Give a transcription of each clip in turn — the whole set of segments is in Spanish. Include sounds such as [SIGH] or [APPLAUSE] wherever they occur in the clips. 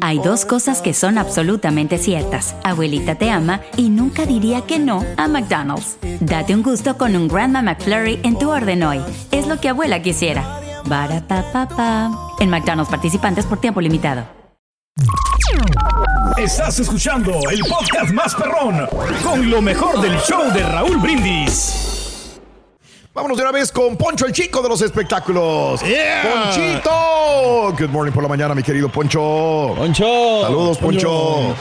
Hay dos cosas que son absolutamente ciertas. Abuelita te ama y nunca diría que no a McDonald's. Date un gusto con un Grandma McFlurry en tu orden hoy. Es lo que abuela quisiera. Barata En McDonald's participantes por tiempo limitado. Estás escuchando el podcast más perrón con lo mejor del show de Raúl Brindis. Vámonos de una vez con Poncho, el chico de los espectáculos. ¡Ponchito! Good morning por la mañana, mi querido Poncho. Poncho. Saludos, Poncho.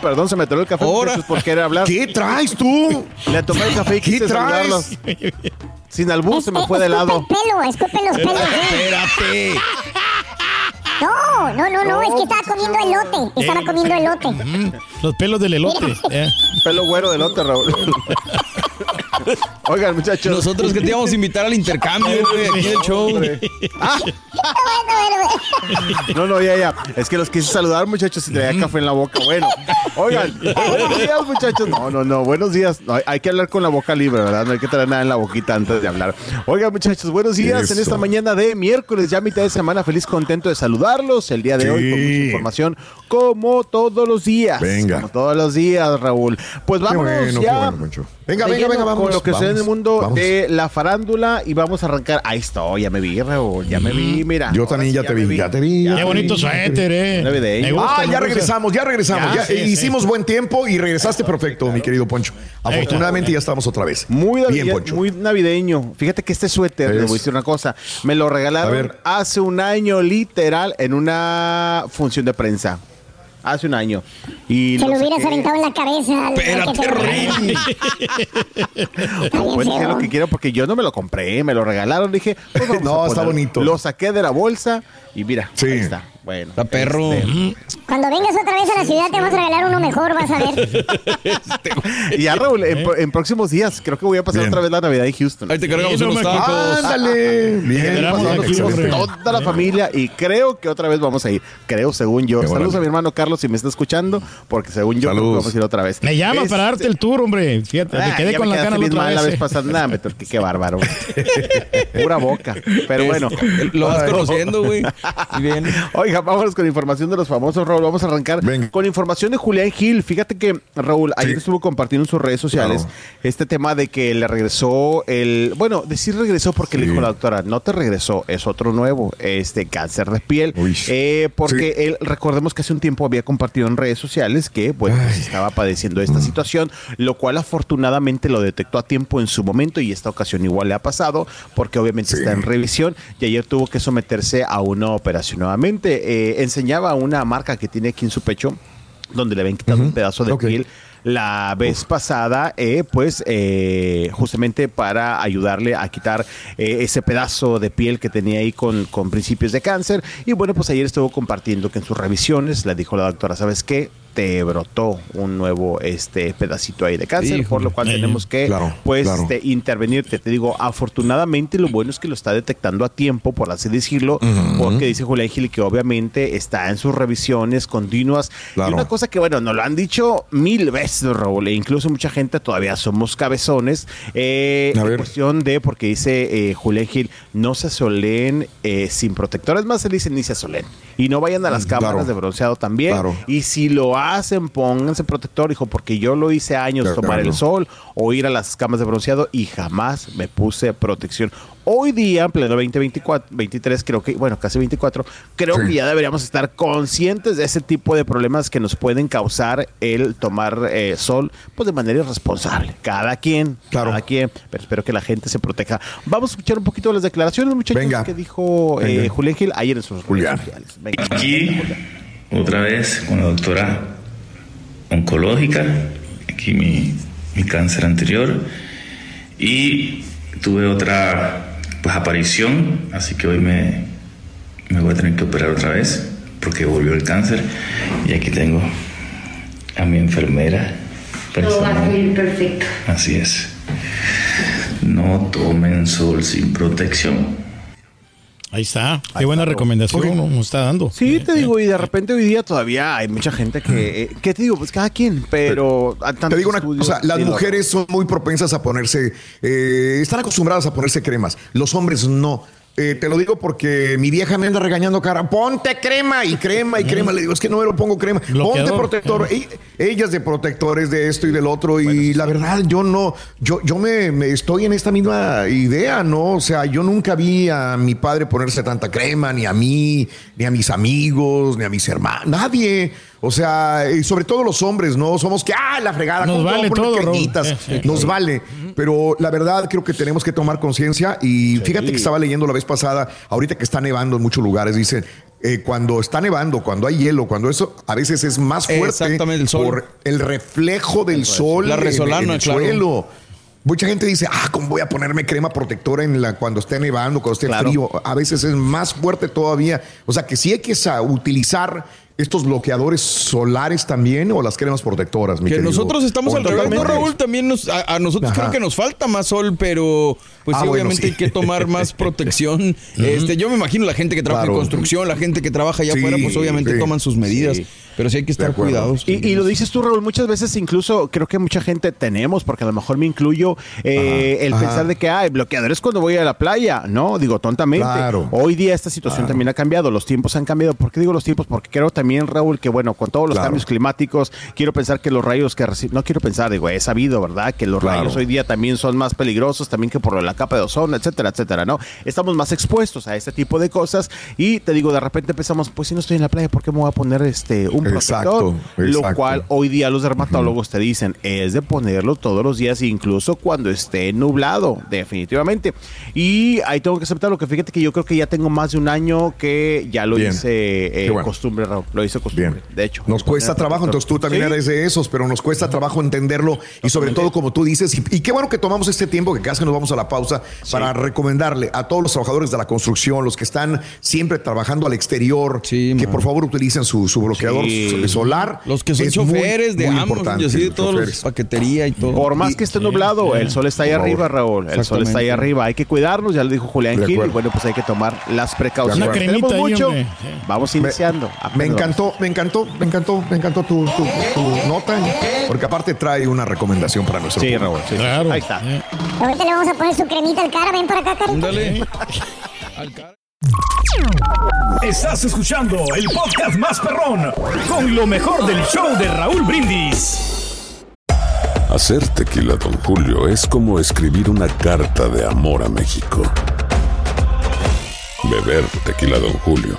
Perdón, se me atoró el café Ahora. por querer hablar. ¿Qué traes tú? Le tomé el café y ¿Qué quise traes? saludarlos. Sin albur se me fue de lado. pelo, escupe los pelos. Espérate. No, no, no, no, es que estaba comiendo elote. Estaba comiendo elote. Los pelos del elote. eh. Pelo güero del otro, Raúl. [LAUGHS] Oigan, muchachos. Nosotros que te íbamos a invitar al intercambio, güey, aquí en el show. [LAUGHS] No, no, ya, ya. Es que los quise saludar, muchachos, y traía café en la boca. Bueno, oigan, [LAUGHS] buenos días, muchachos. No, no, no, buenos días. No, hay- que hablar con la boca libre, ¿verdad? No hay que traer nada en la boquita antes de hablar. Oigan, muchachos, buenos días en esta mañana de miércoles, ya mitad de semana. Feliz, contento de saludarlos el día de hoy con mucha información, como todos los días. Venga. Como todos los días, Raúl. Pues vámonos bueno, ya. bueno. Venga, venga, venga, vamos. Con lo que sucede en el vamos, mundo vamos. de la farándula y vamos a arrancar. Ahí estoy, ya me vi, Raúl, ya me vi, mira. Yo también sí ya te vi, ya te vi. Qué bonito suéter, eh. Navideño. Me gusta, Ah, ya regresamos, ya regresamos. Ya, Ya, sí, sí. hicimos buen tiempo y regresaste [LAUGHS] perfecto, mi querido Poncho. Afortunadamente ya estamos otra vez. Muy, bien, navideño, Poncho. muy navideño. Fíjate que este suéter, Es- le voy a decir una cosa, me lo regalaron hace un año, literal, en una función de prensa. Hace un año. Y Se lo hubieras saqué- aventado en la cabeza. Espérate, lo Rey. Pueden decir lo que quieran porque yo no me lo compré, me lo regalaron. Dije, pues vamos No, a está bonito. Lo saqué de la bolsa y mira, Sí. ahí está. Bueno, Está perro. este, Cuando vengas otra vez a la ciudad te vamos a regalar uno mejor, vas a ver. y ya, Raúl, en, próximos días creo que voy a pasar Bien. otra vez la Navidad en Houston. Ahí te cargamos Sí, no unos tacos. Ándale. Bien. Esperamos bien, toda la familia y creo que otra vez vamos a ir. Creo, según yo. Qué Saludos a mi hermano Carlos si me está escuchando, porque según yo creo que Saludos. vamos a ir otra vez. Me llama Este- para darte el tour, hombre. Fíjate, Ah, me quedé con la cara la otra mal la vez. vez pasada. Nah, me qué, qué bárbaro. [LAUGHS] Pura boca. Pero bueno. Lo vas conociendo, güey. Y bien. Oiga, vámonos con información de los famosos, Raúl. Vamos a arrancar Venga. con información de Julián Gil. Fíjate que, Raúl, ayer Sí. estuvo compartiendo en sus redes sociales Claro. este tema de que le regresó el. Bueno, decir regresó porque le Sí. dijo la doctora, no te regresó, es otro nuevo, este cáncer de piel. Uy. Eh, porque Sí. él, recordemos que hace un tiempo había compartido en redes sociales que, bueno, pues, estaba padeciendo esta situación, lo cual afortunadamente lo detectó a tiempo en su momento y esta ocasión igual le ha pasado, porque obviamente Sí. está en revisión y ayer tuvo que someterse a una operación nuevamente. Eh, enseñaba una marca que tiene aquí en su pecho, donde le habían quitado un pedazo de piel la vez pasada, eh, pues eh, justamente para ayudarle a quitar eh, ese pedazo de piel que tenía ahí con, con principios de cáncer. Y bueno, pues ayer estuvo compartiendo que en sus revisiones le dijo la doctora, ¿sabes qué? Te brotó un nuevo este pedacito ahí de cáncer, Híjole. por lo cual tenemos que claro, pues claro. este, intervenir. Te, te digo, afortunadamente lo bueno es que lo está detectando a tiempo, por así decirlo, porque dice Julián Gil que obviamente está en sus revisiones continuas. Claro. Y una cosa que, bueno, nos lo han dicho mil veces, Raúl, e incluso mucha gente todavía somos cabezones. Eh, en cuestión de, porque dice eh, Julián Gil, no se asoleen eh, sin protector. Es más, él dice ni se asoleen. Y no vayan a las Mm, cámaras claro. de bronceado también. Claro. Y si lo hacen, pónganse protector, hijo, porque yo lo hice años, Claro, tomar el sol o ir a las camas de bronceado y jamás me puse protección. Hoy día, en pleno 2024, 23, creo que, bueno, casi 24, creo Sí. que ya deberíamos estar conscientes de ese tipo de problemas que nos pueden causar el tomar eh, sol, pues de manera irresponsable. Cada quien, Claro. cada quien, pero espero que la gente se proteja. Vamos a escuchar un poquito de las declaraciones, muchachos, Venga. que dijo eh. Julián Gil ayer en sus Julián. redes sociales. Venga. Aquí, otra vez con la doctora oncológica, aquí mi, mi cáncer anterior, y tuve otra pues aparición, así que hoy me, me voy a tener que operar otra vez porque volvió el cáncer y aquí tengo a mi enfermera. personal. perfecto. Así es. No tomen sol sin protección. Ahí está. Qué buena recomendación nos está dando. Sí, te digo, y de repente hoy día todavía hay mucha gente que, eh, ¿qué te digo? Pues cada quien, pero... Te digo una cosa, las mujeres son muy propensas a ponerse, eh, están acostumbradas a ponerse cremas, los hombres no. Eh, te lo digo porque mi vieja me anda regañando cara, ponte crema y crema y crema. Le digo, es que no me lo pongo crema. Ponte protector. E- Ellas de protectores de esto y del otro. y la verdad, yo no, yo, yo me, me estoy en esta misma idea, ¿no? O sea, yo nunca vi a mi padre ponerse tanta crema, ni a mí, ni a mis amigos, ni a mis hermanos, nadie. O sea, y sobre todo los hombres, ¿no? Somos que, ah, la fregada, Nos ¿cómo te voy a vale todo, [LAUGHS] Nos vale. Pero la verdad creo que tenemos que tomar conciencia y fíjate que estaba leyendo la vez pasada, ahorita que está nevando en muchos lugares, dicen, eh, cuando está nevando, cuando hay hielo, cuando eso a veces es más fuerte Exactamente, el sol. por el reflejo del sol La en- en resolana, el claro. suelo. Mucha gente dice, ah, ¿cómo voy a ponerme crema protectora en la, cuando esté nevando, cuando esté Claro. frío? A veces es más fuerte todavía. O sea que sí hay que utilizar estos bloqueadores solares también o las cremas protectoras. mi Que querido nosotros estamos al revés, ¿no. Raúl? También nos, a, a nosotros Ajá. creo que nos falta más sol, pero pues Ah, sí, bueno, obviamente sí. hay que tomar más [LAUGHS] protección. este, yo me imagino la gente que trabaja Claro. en construcción, la gente que trabaja allá Sí, afuera, pues obviamente sí. toman sus medidas. Sí. Pero sí hay que estar cuidados. Y, y lo dices tú, Raúl, muchas veces incluso creo que mucha gente tenemos, porque a lo mejor me incluyo, eh, el ajá. pensar de que hay bloqueadores cuando voy a la playa, ¿no? Digo, tontamente. Claro. Hoy día esta situación también ha cambiado, los tiempos han cambiado. ¿Por qué digo los tiempos? Porque creo también, Raúl, que bueno, con todos los Claro. cambios climáticos, quiero pensar que los rayos que reciben, no quiero pensar, digo, he sabido, ¿verdad? Que los Claro. rayos hoy día también son más peligrosos, también que por la capa de ozono, etcétera, etcétera, ¿no? Estamos más expuestos a este tipo de cosas y te digo, de repente empezamos, pues si no estoy en la playa, ¿por qué me voy a poner este un Exacto, protector? Lo exacto. cual hoy día los dermatólogos te dicen es de ponerlo todos los días, incluso cuando esté nublado, definitivamente. Y ahí tengo que aceptarlo, que fíjate que yo creo que ya tengo más de un año que ya lo Bien. hice eh, bueno. costumbre, Raúl. Lo hice costumbre, Bien. de hecho. Nos cuesta trabajo, entonces tú también Sí. eres de esos, pero nos cuesta trabajo entenderlo y sobre todo como tú dices, y, y qué bueno que tomamos este tiempo, que casi nos vamos a la pausa, para recomendarle a todos los trabajadores de la construcción, los que están siempre trabajando al exterior, Sí, que man. por favor utilicen su, su bloqueador Sí. solar. Los que son Es muy, choferes de muy los todos los choferes. paquetería y todo. Por más que esté nublado, el sol está ahí arriba, Raúl. El sol está ahí arriba. Hay que cuidarnos, ya lo dijo Julián Gil. Y bueno, pues hay que tomar las precauciones. Una cremita Tenemos mucho. Vamos iniciando. Me encantó, me encantó, me encantó, me encantó tu, tu- tu nota, porque aparte trae una recomendación para nuestro Sí, público. Raúl. sí. Claro. Ahí está. Eh. Ahorita le vamos a poner su cremita al cara. Ven para acá, carita. [LAUGHS] Al cara. Estás escuchando el podcast más perrón con lo mejor del show de Raúl Brindis. Hacer tequila, Don Julio, es como escribir una carta de amor a México. Beber tequila, Don Julio,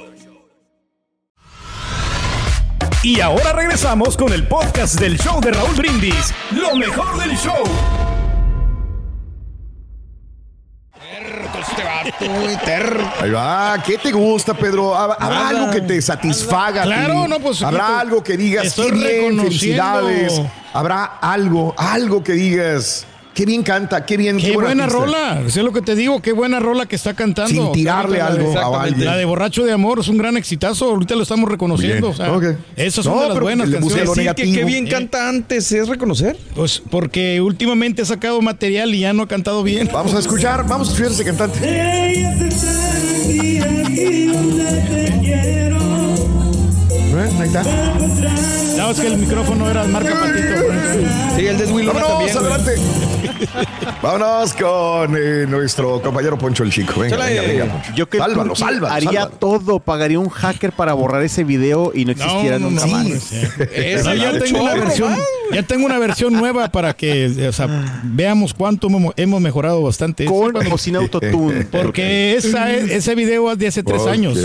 Y ahora regresamos con el podcast del show de Raúl Brindis, lo mejor del show. Este [LAUGHS] terro. Ahí va. ¿Qué te gusta, Pedro? ¿Hab- ¿Habrá Nada. algo que te satisfaga? Claro, no, pues, ¿Habrá algo que digas? estoy Qué bien, reconociendo. felicidades. ¿Habrá algo, algo que digas? Qué bien canta, qué bien. Qué, buen buena artista. rola, es lo que te digo, qué buena rola que está cantando. Sin tirarle La de- algo a alguien. La de Borracho de Amor es un gran exitazo, ahorita lo estamos reconociendo. O sea, ok. Esas son No, de las buenas canciones. Decir que qué bien Eh. canta antes es reconocer. Pues porque últimamente ha sacado material y ya no ha cantado bien. Vamos a escuchar, vamos a escuchar ese cantante. ¿Eh? Ahí está. No, es que el micrófono era marca patito. Sí, el de Vámonos, también. güey. [LAUGHS] Vámonos con eh, nuestro compañero Poncho el Chico. Venga, Chale. venga, venga, Poncho. Yo que sálvalo, sálvalo, haría sálvalo. todo, pagaría un hacker para borrar ese video y no existiera no, nunca no, más. [LAUGHS] ya tengo una versión, man. ya tengo una versión nueva para que, o sea, veamos cuánto hemos- mejorado bastante. Con Sí, o sin autotune. [LAUGHS] Porque esa, ese video es de hace tres Oh, años.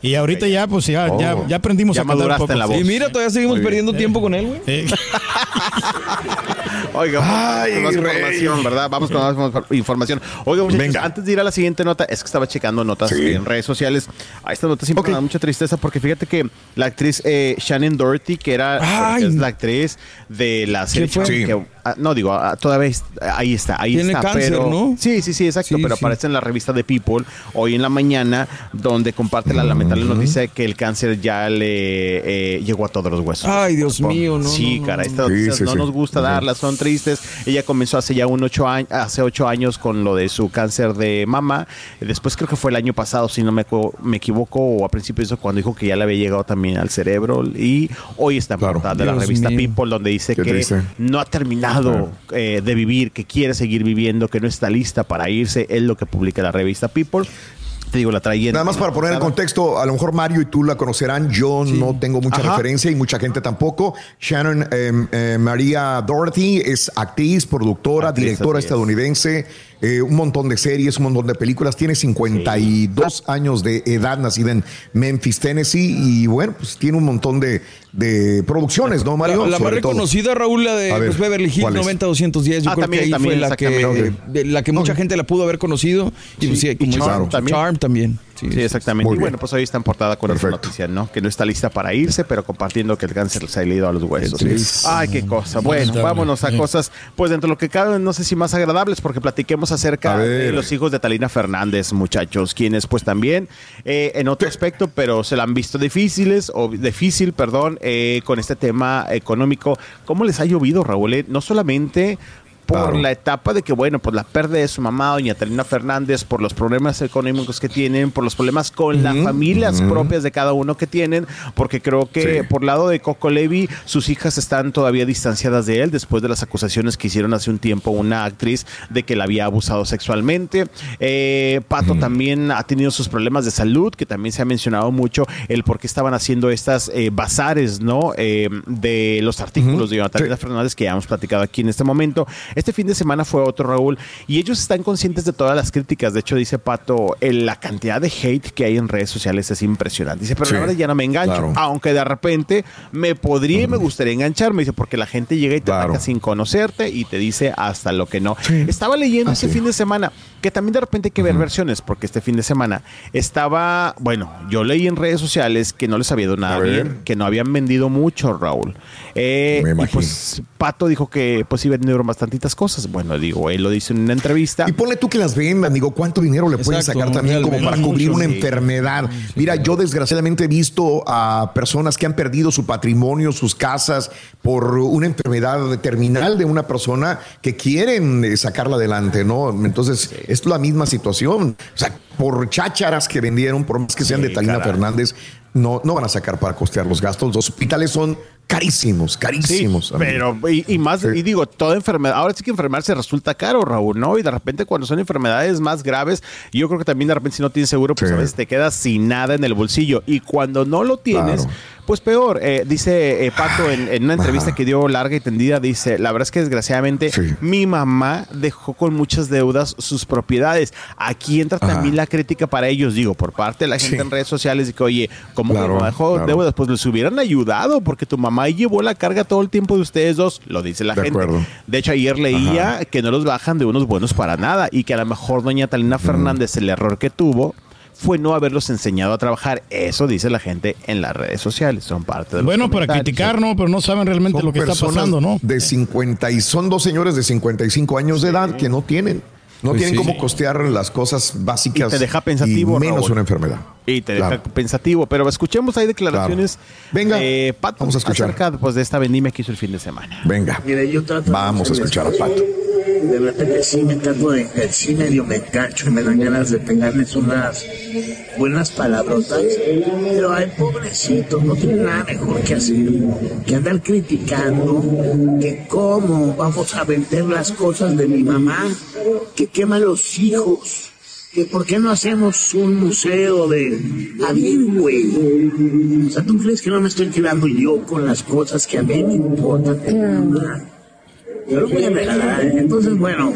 Y ahorita ya, pues ya, ya, Oh. ya aprendimos Ya a cantar un maduraste poco. en la voz. Y mira, todavía seguimos perdiendo tiempo con él, güey. Eh, Oiga, Ay, con más rey. información, ¿verdad? Vamos con más información. Oiga, muchachos, Venga. antes de ir a la siguiente nota, es que estaba checando notas Sí. en redes sociales. A esta nota siempre me da mucha tristeza porque fíjate que la actriz eh, Shannon Doherty, que era es la actriz de la serie que- ah, no digo, ah, todavía ahí está, ahí Tiene está, cáncer, pero ¿no? sí, sí, sí, exacto, Sí, pero aparece en la revista de People hoy en la mañana donde comparte la lamentable noticia de que el cáncer ya le eh, llegó a todos los huesos. Ay, Dios mío, no, Sí, cara, estas noticias no nos gusta darlas, son tristes. Ella comenzó hace ya un ocho años, hace ocho años con lo de su cáncer de mama. Después creo que fue el año pasado, si no me, equivo- me equivoco, o a principios de eso, cuando dijo que ya le había llegado también al cerebro. Y hoy está en Claro. portada de la revista mío. People, donde dice que no ha terminado eh, de vivir, que quiere seguir viviendo, que no está lista para irse. Es lo que publica la revista People. Te digo, la traía. en- Nada más para poner en contexto, a lo mejor Mario y tú la conocerán, yo no tengo mucha Ajá. referencia y mucha gente tampoco. Shannon eh, eh, María Doherty es actriz, productora, Actriz, directora así es. Eh, un montón de series, un montón de películas, tiene 52 años de edad, nacida en Memphis, Tennessee y bueno, pues tiene un montón de, de producciones, ¿no, Mario? La, la más reconocida, Raúl, la de ver, pues, Beverly Hills ¿cuál es? 90-210. Yo Ah, creo también, que ahí también, fue la que, de la que mucha gente la pudo haber conocido. Y, pues, sí, y como Charm también. Charm también. Sí, Sí, exactamente. Muy y bueno, pues hoy está en portada con esta noticia, ¿no? Que no está lista para irse, pero compartiendo que el cáncer se ha ido a los huesos. triste. Ay, qué cosa. Bueno, vámonos a Sí. cosas, pues dentro de lo que cabe, no sé si más agradables, porque platiquemos acerca de los hijos de Talina Fernández, muchachos, quienes pues también, eh, en otro aspecto, pero se la han visto difíciles, o difícil, perdón, eh, con este tema económico. ¿Cómo les ha llovido, Raúl? Eh, No solamente por Claro. la etapa de que, bueno, por la pérdida de su mamá, doña Talina Fernández, por los problemas económicos que tienen, por los problemas con las familias propias de cada uno que tienen, porque creo que Sí. por lado de Coco Levi, sus hijas están todavía distanciadas de él después de las acusaciones que hicieron hace un tiempo una actriz de que la había abusado sexualmente. Eh, Pato también ha tenido sus problemas de salud, que también se ha mencionado mucho el por qué estaban haciendo estas eh, bazares, ¿no? Eh, de los artículos de Talina Fernández que ya hemos platicado aquí en este momento. Este fin de semana fue otro, Raúl, y ellos están conscientes de todas las críticas. De hecho, dice Pato, el- la cantidad de hate que hay en redes sociales es impresionante. Dice, pero Sí, ahora ya no me engancho. claro. Aunque de repente me podría y me gustaría engancharme. Dice, porque la gente llega y te Claro. ataca sin conocerte y te dice hasta lo que no. Estaba leyendo este Así. fin de semana que también de repente hay que ver versiones, porque este fin de semana estaba, bueno, yo leí en redes sociales que no les había ido nada A ver. bien, que no habían vendido mucho, Raúl. Eh, Me y imagino. pues Pato dijo que pues a vender bastantitas cosas. Bueno, digo, él lo dice en una entrevista. Y ponle tú que las vendan, digo, ¿cuánto dinero le pueden sacar también como para cubrir Mucho, una sí. enfermedad? Mira, yo desgraciadamente he visto a personas que han perdido su patrimonio, sus casas, por una enfermedad terminal de una persona que quieren eh, sacarla adelante, ¿no? Entonces, es la misma situación. O sea, por chácharas que vendieron, por más que sean Sí, de Talina caray. Fernández, no, no van a sacar para costear los gastos. Los hospitales son carísimos, carísimos. Sí, pero y, y más, Sí. y digo, toda enfermedad, ahora sí que enfermarse resulta caro, Raúl, ¿no? Y de repente cuando son enfermedades más graves, yo creo que también de repente si no tienes seguro, pues Sí. a veces te quedas sin nada en el bolsillo. Y cuando no lo tienes, Claro. Pues peor. Eh, dice eh, Pato en, en una entrevista que dio larga y tendida, dice, la verdad es que desgraciadamente Sí. mi mamá dejó con muchas deudas sus propiedades. Aquí entra también la crítica para ellos, digo, por parte de la gente Sí. en redes sociales, de que, oye, como Claro, que dejó claro. deudas, pues les hubieran ayudado, porque tu mamá llevó la carga todo el tiempo de ustedes dos, lo dice la De gente. acuerdo. De hecho, ayer leía que no los bajan de unos buenos para nada y que a lo mejor doña Talina Fernández, el error que tuvo fue no haberlos enseñado a trabajar. Eso dice la gente en las redes sociales. Son parte de los Bueno, para criticar, ¿no? Pero no saben realmente Son lo que está pasando, ¿no? De 50 y son dos señores de 55 años de edad que no tienen, no Pues tienen sí. cómo costear las cosas básicas. Y te deja pensativo, y menos Raúl. una enfermedad. Y te deja Claro. pensativo. Pero escuchemos ahí declaraciones. Venga, eh, Pato, vamos a escuchar. Acerca pues, de esta vendimia que hizo el fin de semana. Venga. Mire, yo trato de Vamos a escuchar a. Pato. De repente sí me trato de, de- sí medio me engancho y me dan ganas de pegarles unas buenas palabrotas. Pero ay, pobrecito, no tiene nada mejor que hacer que andar criticando que cómo vamos a vender las cosas de mi mamá, que quema los hijos. Que por qué no hacemos un museo de... A güey. O sea, ¿tú crees que no me estoy quedando yo con las cosas que a mí me importan? Yo lo voy a regalar. Entonces, bueno,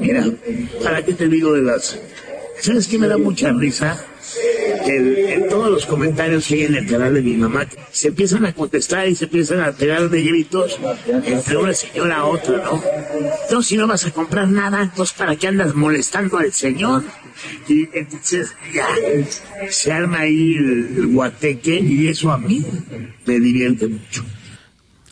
mira, ¿para qué te digo de las... ¿Sabes qué me da mucha risa? El- en todos los comentarios que hay en el canal de mi mamá, se empiezan a contestar y se empiezan a pegar de gritos entre una señora a otra, ¿no? Entonces, si no vas a comprar nada, entonces, ¿para qué andas molestando al señor? Y entonces, ya, se arma ahí el, el guateque y eso a mí me divierte mucho.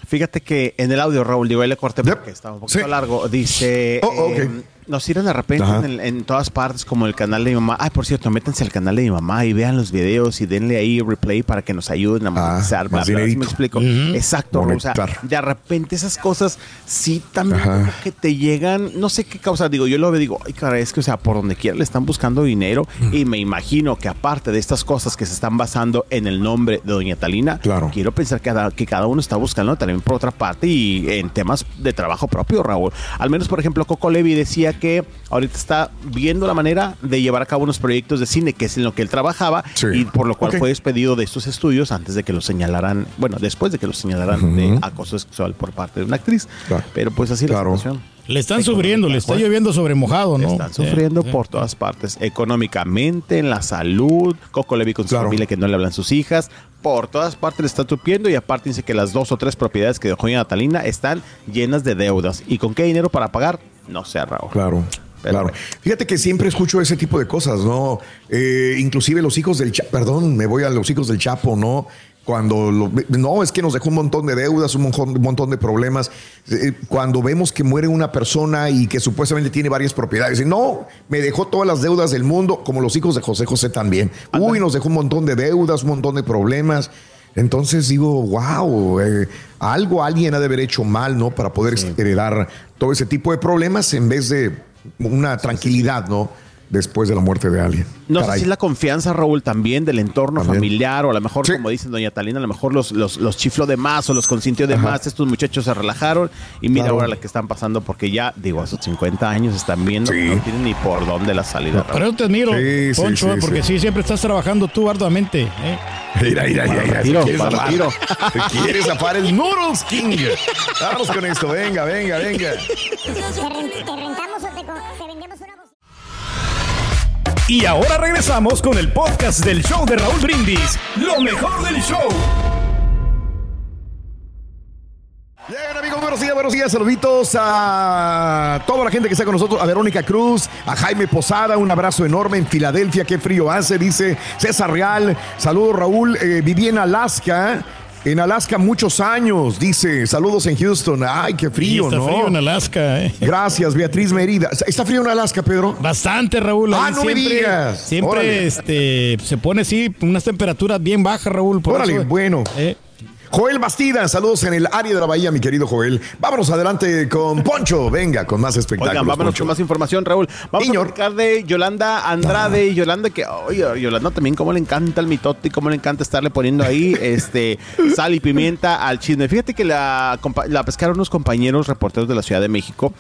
Fíjate que en el audio, Raúl, digo, ahí le corté porque estaba un poquito largo. Dice, Oh, eh, nos tiran de repente en, en todas partes, como el canal de mi mamá. Ay, por cierto, métanse al canal de mi mamá y vean los videos y denle ahí replay para que nos ayuden a monetizar. bla, Ah, más bla, ¿sí dinerito. me explico? Exacto, Raúl, o sea, Monetizar. de repente esas cosas sí también Ajá. como que te llegan, no sé qué causa, digo, yo lo veo, digo, ay, caray, es que, o sea, por donde quiera le están buscando dinero Mm. y me imagino que aparte de estas cosas que se están basando en el nombre de Doña Talina, quiero pensar que cada, que cada uno está buscando también por otra parte y en temas de trabajo propio, Raúl. Al menos, por ejemplo, Coco Levi decía que ahorita está viendo la manera de llevar a cabo unos proyectos de cine, que es en lo que él trabajaba, y por lo cual fue despedido de estos estudios antes de que lo señalaran, bueno, después de que lo señalaran de acoso sexual por parte de una actriz. Pero pues así la situación. Le están sufriendo, le está lloviendo sobre mojado, ¿no? Están sufriendo por todas partes, económicamente, en la salud, Coco Levi con su familia que no le hablan sus hijas, por todas partes le están sufriendo y aparte dice que las dos o tres propiedades que dejó Natalina están llenas de deudas. ¿Y con qué dinero para pagar? No sé, Raúl. Claro. Claro. Fíjate que siempre escucho ese tipo de cosas, ¿no? Eh, inclusive los hijos del Chapo, perdón, me voy a los hijos del Chapo, ¿no? Cuando lo- no, es que nos dejó un montón de deudas, un montón, un montón de problemas. Eh, cuando vemos que muere una persona y que supuestamente tiene varias propiedades, y no, me dejó todas las deudas del mundo, como los hijos de José José también. Uy, nos dejó un montón de deudas, un montón de problemas. Entonces digo, wow, eh, algo alguien ha de haber hecho mal, ¿no? Para poder heredar todo ese tipo de problemas en vez de una tranquilidad, ¿no? Después de la muerte de alguien. No Caray. sé si es la confianza, Raúl, también del entorno familiar, o a lo mejor, como dicen doña Talina, a lo mejor los, los, los chifló de más o los consintió de Ajá. más, estos muchachos se relajaron y mira Claro. ahora la que están pasando porque ya, digo, a sus 50 años están viendo que no tienen ni por dónde la salida. Pero yo te admiro, Sí, Poncho, sí, porque sí. siempre estás trabajando tú arduamente. ¿eh? Mira, mira, mira, mira. Tiro, te quieres para tiro. Te quieres zafar el Noodles King. Vamos con esto, venga, venga, venga. ¿Te, ren- te rentamos Y ahora regresamos con el podcast del show de Raúl Brindis. Lo mejor del show. Bien, amigos, buenos días, buenos días. Saluditos a toda la gente que está con nosotros, a Verónica Cruz, a Jaime Posada, un abrazo enorme en Filadelfia, qué frío hace, dice César Real. Saludos, Raúl. Eh, viví en Alaska. En Alaska muchos años, dice. Saludos en Houston. Ay, qué frío, Sí, está ¿no? frío en Alaska, ¿eh? Gracias, Beatriz Merida. ¿Está frío en Alaska, Pedro? Bastante, Raúl. Ah, no me siempre, digas. Siempre Órale. este, se pone así, unas temperaturas bien bajas, Raúl. por Órale, eso- bueno. Eh. Joel Bastida, saludos en el área de la bahía, mi querido Joel. Vámonos adelante con Poncho. Venga, con más espectáculos. Oigan, vámonos Poncho. con más información, Raúl. Vamos a de Yolanda Andrade. Y Yolanda, que, oye, a Yolanda también, cómo le encanta el mitote y cómo le encanta estarle poniendo ahí [LAUGHS] este sal y pimienta al chisme. Fíjate que la, la pescaron unos compañeros reporteros de la Ciudad de México.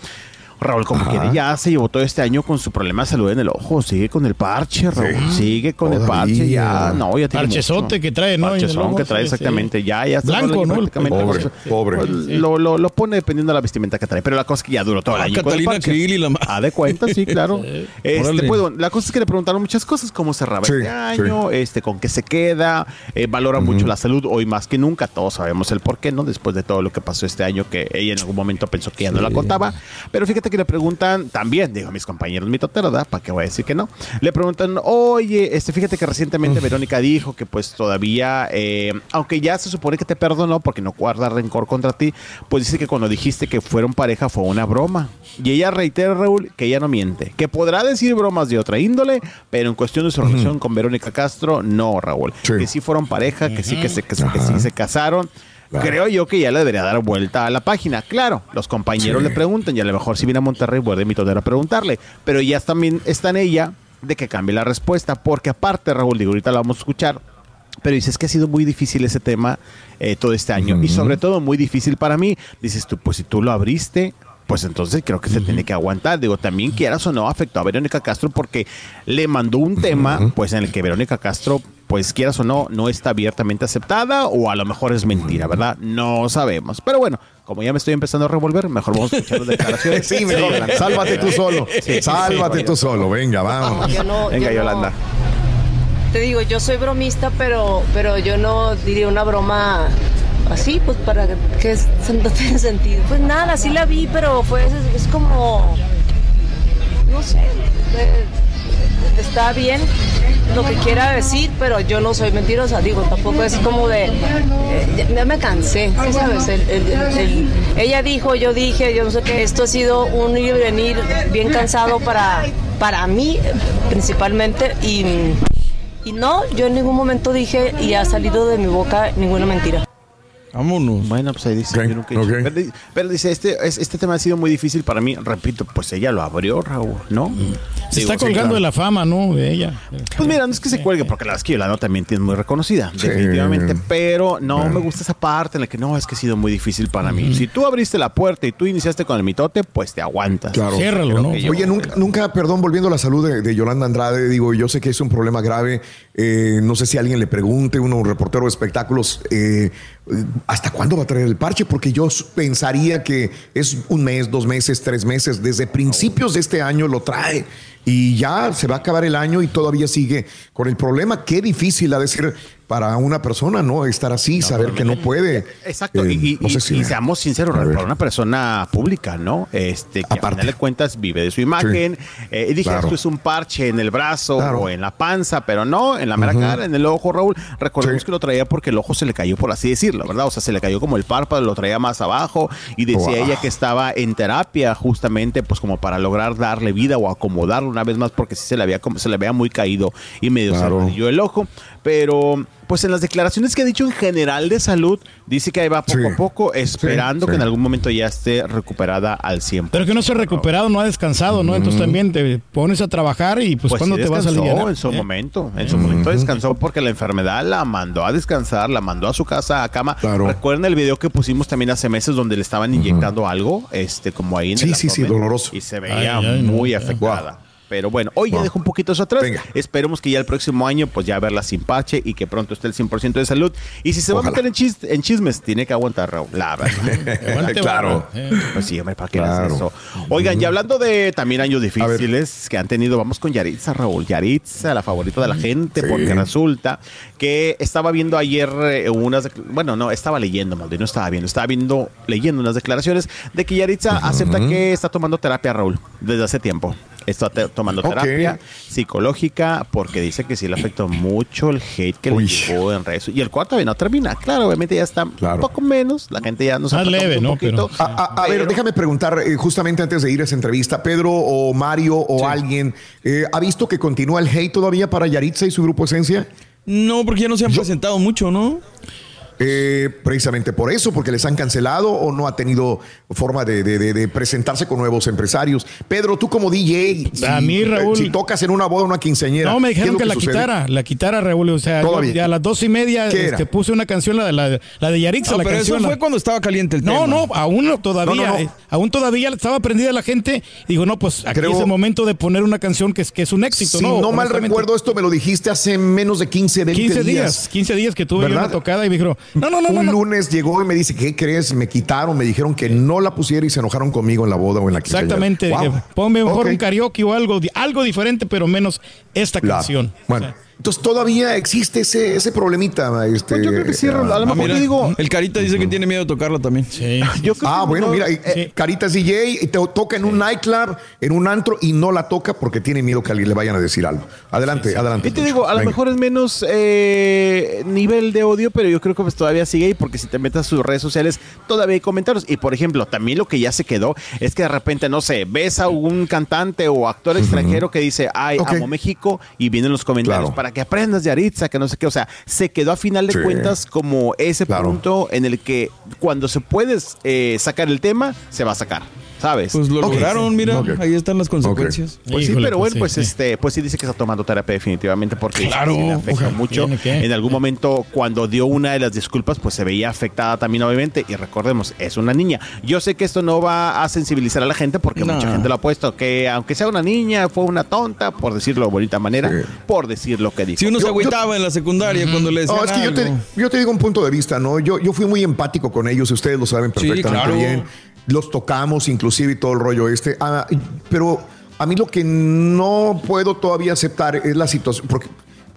Raúl, como Ajá. quiere, ya se llevó todo este año con su problema de salud en el ojo. Sigue con el parche, Raúl. Sigue con el parche. Ya, no, ya tiene Parchezote mucho. que trae, ¿no? Parchezón que trae, exactamente. sí. Ya, ya está Blanco, ¿no? Pobre, pobre. Lo, lo, lo pone dependiendo de la vestimenta que trae. Pero la cosa es que ya duró todo el Ah, año. con el Catalina. Krill y la Ah, de cuenta, sí, [LAUGHS] claro. Este, pues, bueno, la cosa es que le preguntaron muchas cosas, cómo cerraba Sí, este año, este, con qué se queda, eh, valora mucho la salud hoy más que nunca, todos sabemos el por qué, ¿no? Después de todo lo que pasó este año, que ella en algún momento pensó que ya no la contaba. Pero fíjate que le preguntan también, digo, mis compañeros mitoteros, ¿verdad? ¿Para qué voy a decir que no? Le preguntan, oye, este, fíjate que recientemente Verónica dijo que pues todavía, eh, aunque ya se supone que te perdonó porque no guarda rencor contra ti, pues dice que cuando dijiste que fueron pareja fue una broma. Y ella reitera, Raúl, que ella no miente, que podrá decir bromas de otra índole, pero en cuestión de su relación con Verónica Castro, no, Raúl. Que sí fueron pareja, que sí que se, que, que sí se casaron. Claro. Creo yo que ya le debería dar vuelta a la página. Claro, los compañeros Sí. le preguntan y a lo mejor si viene a Monterrey vuelve mi todero a preguntarle. Pero ya también está en ella de que cambie la respuesta. Porque aparte, Raúl, digo, ahorita la vamos a escuchar. Pero dices que ha sido muy difícil ese tema eh, todo este año. Y sobre todo muy difícil para mí. Dices tú, pues si tú lo abriste, pues entonces creo que se tiene que aguantar. Digo, también quieras o no, afectó a Verónica Castro porque le mandó un tema, pues en el que Verónica Castro, pues quieras o no, no está abiertamente aceptada o a lo mejor es mentira, ¿verdad? No sabemos. Pero bueno, como ya me estoy empezando a revolver, mejor vamos a escuchar las declaraciones. [LAUGHS] Sí, mejor. Sálvate tú solo. Sí, Sálvate sí, tú solo. Venga, vamos. Yo no- Venga, yo no- Yolanda. Te digo, yo soy bromista, pero, pero yo no diría una broma así, pues para que, [LAUGHS] no tenga sentido. Pues nada, sí la vi, pero fue es, es como, no sé, eh, está bien lo que quiera decir, pero yo no soy mentirosa, digo, tampoco es como de, eh, ya, me cansé, ¿sí ¿sabes? El- el- el- el- ella dijo, yo dije, yo no sé qué, esto ha sido un ir y venir bien cansado para, para mí principalmente y, y no, yo en ningún momento dije y ha salido de mi boca ninguna mentira. Vámonos. Bueno, pues ahí dice. yo nunca he dicho. pero, di- pero dice, este, es- este tema ha sido muy difícil para mí. Repito, pues ella lo abrió, Raúl, ¿no? Se Digo, está sí, colgando claro. de la fama, ¿no? De ella. Pues mira, no es que se cuelgue, porque la verdad es que Yolanda también es muy reconocida, definitivamente. Pero no me gusta esa parte en la que no, es que ha sido muy difícil para mí. Si tú abriste la puerta y tú iniciaste con el mitote, pues te aguantas. Claro. Que yo- Oye, nunca, nunca, perdón, volviendo a la salud de, de Yolanda Andrade, digo, yo sé que es un problema grave. eh, no sé si alguien le pregunte, uno, un reportero de espectáculos, eh, ¿hasta cuándo va a traer el parche? Porque yo pensaría que es un mes, dos meses, tres meses. Desde principios de este año lo trae. Y ya se va a acabar el año y todavía sigue con el problema. Qué difícil ha de ser para una persona, ¿no? Estar así, saber que no puede. Exacto, Eh, y, no sé y- si- y seamos sinceros, para una persona pública, ¿no? Este, que a final de cuentas vive de su imagen. Eh, y dije, claro. esto es un parche en el brazo Claro. o en la panza, pero no, en la mera cara, en el ojo, Raúl. Recordemos que lo traía porque el ojo se le cayó, por así decirlo, ¿verdad? O sea, se le cayó como el párpado, lo traía más abajo y decía Wow. ella que estaba en terapia justamente, pues como para lograr darle vida o acomodarlo una vez más porque sí se le había, como, se le había muy caído y medio se Claro. le cayó el ojo. Pero, pues en las declaraciones que ha dicho en general de salud, dice que ahí va poco a poco, esperando sí. que en algún momento ya esté recuperada al 100%. Pero que no se ha recuperado, no ha descansado, ¿no? Entonces también te pones a trabajar y pues, Pues ¿cuándo sí te vas a descansó aliviar? en su momento, en su momento descansó porque la enfermedad la mandó a descansar, la mandó a su casa a cama. Recuerden el video que pusimos también hace meses donde le estaban inyectando algo, este como ahí en Sí, el sí, sí, doloroso. y se veía Ay, ay, muy afectada. Pero bueno, hoy ya Wow. dejo un poquito eso atrás. Esperemos que ya el próximo año, pues ya verla sin parche y que pronto esté el 100% de salud. Y si se va a meter en, chis- en chismes, tiene que aguantar, Raúl. La verdad. [LAUGHS] Claro. barra. Pues sí, hombre, ¿para qué Claro. eso? Oigan, y hablando de también años difíciles que han tenido, vamos con Yaritza, Raúl. Yaritza, la favorita de la gente, porque resulta que estaba viendo ayer eh, unas, bueno, no, estaba leyendo, mal, no estaba viendo, estaba viendo, leyendo unas declaraciones de que Yaritza acepta que está tomando terapia, Raúl, desde hace tiempo. Está te- tomando terapia psicológica porque dice que sí le afectó mucho el hate que le llegó en redes. Y el cuarto todavía no termina. Claro, obviamente ya está un poco menos. La gente ya nos Más afecta leve, un ¿no? poquito. A, a- a ver, déjame preguntar, eh, justamente antes de ir a esa entrevista, Pedro o Mario o alguien, eh, ¿ha visto que continúa el hate todavía para Yaritza y su grupo Esencia? No, porque ya no se han presentado mucho, ¿no? Eh, precisamente por eso, porque les han cancelado o no ha tenido forma de, de- de- de presentarse con nuevos empresarios. Pedro, tú como DJ, si, A mí, Raúl- si tocas en una boda o una quinceañera. No, me ¿qué es dijeron que, la sucede? quitara, la quitara, Raúl. O sea, yo a las dos y media ¿Qué era? este, puse una canción, la de, la, la de Yarixa, No, la pero eso canción. fue la- cuando estaba caliente el No, tema. no, aún no, todavía, No, no, no. eh, aún todavía estaba prendida la gente. Digo, no, pues aquí Creo- es el momento de poner una canción que es, que es un éxito, Si ¿no? no, mal recuerdo, esto me lo dijiste hace menos de 15, 20 15 días. días, 15 días que tuve una tocada y me dijeron, no, no, no, Un no. lunes llegó y me dice, ¿qué crees? Me quitaron, me dijeron que no la pusiera y se enojaron conmigo en la boda o en la quinceañera. Exactamente. Wow. dije, Ponme mejor un karaoke o algo, algo diferente, pero menos esta canción. Bueno, Entonces todavía existe ese, ese problemita. Este, Pues yo creo que sí. A lo Ah, mejor mira, yo digo. El Carita dice que tiene miedo de tocarla también. Sí. [LAUGHS] Yo creo Ah, que bueno, no- mira, eh, Caritas DJ y te toca en un nightclub, en un antro y no la toca porque tiene miedo que alguien le vayan a decir algo. Adelante, adelante. Y te digo, a lo mejor es menos eh, nivel de odio, pero yo creo que pues todavía sigue ahí porque si te metes a sus redes sociales todavía hay comentarios. Y por ejemplo, también lo que ya se quedó es que de repente, no sé, ves a un cantante o actor extranjero que dice, ay, amo México y vienen los comentarios Claro. para que aprendas de Aritza, que no sé qué. O sea, se quedó a final de Sí. cuentas como ese Claro. punto en el que cuando se puede eh, sacar el tema, se va a sacar. ¿Sabes? Pues lo lograron, mira, ahí están las consecuencias. Pues sí, pero pues bueno, sí, pues sí. este, pues sí dice que está tomando terapia definitivamente porque Claro, sí le afecta mucho. En algún momento, cuando dio una de las disculpas, pues se veía afectada también, obviamente. Y recordemos, es una niña. Yo sé que esto no va a sensibilizar a la gente porque No. mucha gente lo ha puesto que aunque sea una niña, fue una tonta, por decirlo de bonita manera, Sí. por decir lo que dijo. Si uno se Yo- agüitaba en la secundaria cuando le decían No, es que yo te, yo te digo un punto de vista, ¿no? Yo, yo fui muy empático con ellos, ustedes lo saben Sí, perfectamente claro. bien. Los tocamos inclusive y todo el rollo este. Ah, pero a mí lo que no puedo todavía aceptar es la situación, porque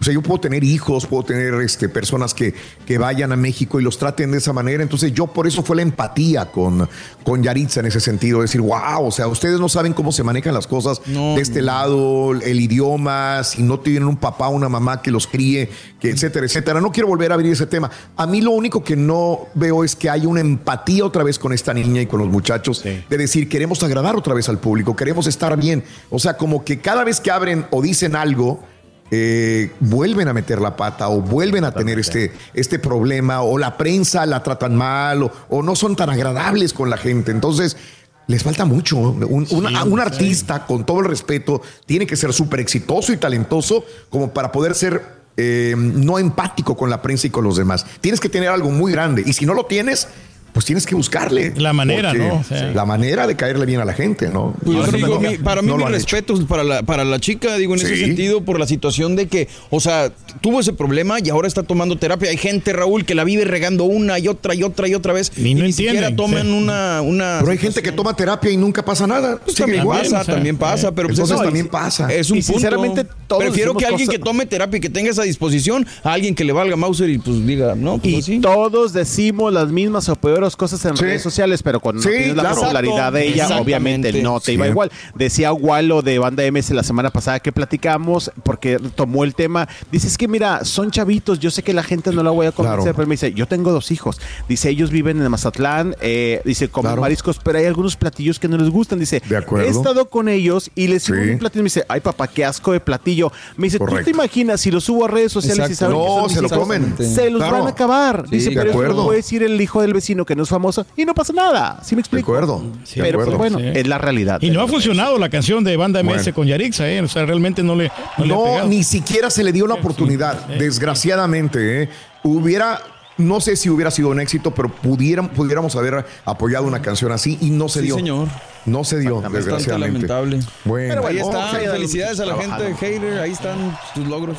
o sea, yo puedo tener hijos, puedo tener este, personas que, que vayan a México y los traten de esa manera. Entonces, yo por eso fue la empatía con, con Yaritza en ese sentido. Decir, wow, o sea, ustedes no saben cómo se manejan las cosas No, de este lado, el idioma, si no tienen un papá o una mamá que los críe, que etcétera, etcétera. No quiero volver a abrir ese tema. A mí lo único que no veo es que hay una empatía otra vez con esta niña y con los muchachos de decir, queremos agradar otra vez al público, queremos estar bien. O sea, como que cada vez que abren o dicen algo, eh, vuelven a meter la pata o vuelven a tener este, este problema o la prensa la tratan mal o, o no son tan agradables con la gente. Entonces, les falta mucho. Un, una- un artista, con todo el respeto, tiene que ser súper exitoso y talentoso como para poder ser eh, no empático con la prensa y con los demás. Tienes que tener algo muy grande y si no lo tienes... Pues tienes que buscarle. La manera, ¿no? O sea. la manera de caerle bien a la gente, ¿no? Pues yo digo, no, mi- para mí no mis respetos para la, para la chica, digo, en ese sentido, por la situación de que, o sea, tuvo ese problema y ahora está tomando terapia. Hay gente, Raúl, que la vive regando una y otra y otra y otra vez Y no ni siquiera toman sí. una, una... Pero hay gente que toma terapia y nunca pasa nada. Pues también igual. pasa, o sea, también pasa, pero pues Entonces eso también es- pasa. Es un Y punto. sinceramente, todos Prefiero que alguien cosas- que tome terapia y que tenga esa disposición a alguien que le valga Mauser y pues diga, no, pues Y así. todos decimos las mismas o peores cosas en Sí. redes sociales, pero cuando Sí, no tienes la claro. popularidad de ella, obviamente no te iba igual. Decía Walo de Banda MS la semana pasada que platicamos, porque tomó el tema. Dice, es que mira, son chavitos, yo sé que la gente no la voy a convencer, Claro. pero me dice, yo tengo dos hijos. Dice, ellos viven en Mazatlán, eh, dice, comen Claro. mariscos, pero hay algunos platillos que no les gustan. Dice, De acuerdo. he estado con ellos y les subo Sí. un platillo y me dice, ay papá, qué asco de platillo. Me dice, ¿tú te imaginas si lo subo a redes sociales y Exacto. saben que No, son mis se lo comen. Se los Claro. van a acabar. Sí, dice, de pero lo puede decir el hijo del vecino que no es famoso y no pasa nada. ¿Sí me De explico? acuerdo. Sí, de pero pues, acuerdo. bueno, Sí. es la realidad. Y no ha funcionado la canción de Banda MS Bueno. con Yarixa, ¿eh? O sea, realmente no le, no le ha No, ni siquiera se le dio la oportunidad, desgraciadamente. ¿eh? Hubiera, no sé si hubiera sido un éxito, pero pudieran, pudiéramos haber apoyado una canción así y no se Sí, dio. señor. No se dio, desgraciadamente. lamentable. Bueno, Pero ahí está. Felicidades a la gente de hater. Ahí están tus logros.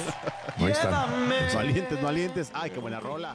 ahí está. Valientes, valientes. Ay, qué buena rola.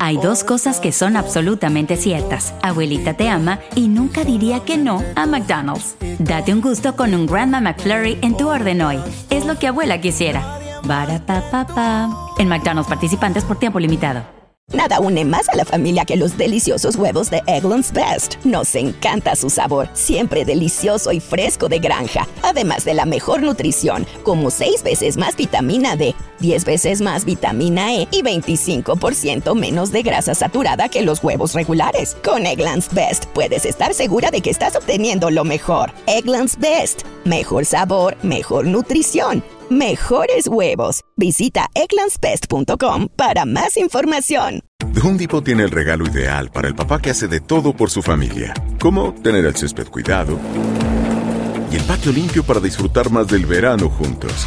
Hay dos cosas que son absolutamente ciertas. Abuelita te ama y nunca diría que no a McDonald's. Date un gusto con un Grandma McFlurry en tu orden hoy. Es lo que abuela quisiera. Barapapapa. En McDonald's participantes por tiempo limitado. Nada une más a la familia que los deliciosos huevos de Eggland's Best. Nos encanta su sabor, siempre delicioso y fresco de granja, además de la mejor nutrición, como 6 veces más vitamina D, 10 veces más vitamina E y 25% menos de grasa saturada que los huevos regulares. Con Eggland's Best puedes estar segura de que estás obteniendo lo mejor. Eggland's Best, mejor sabor, mejor nutrición. Mejores huevos. Visita egglandsbest.com para más información. The Home tiene el regalo ideal para el papá que hace de todo por su familia, como tener el césped cuidado y el patio limpio para disfrutar más del verano juntos.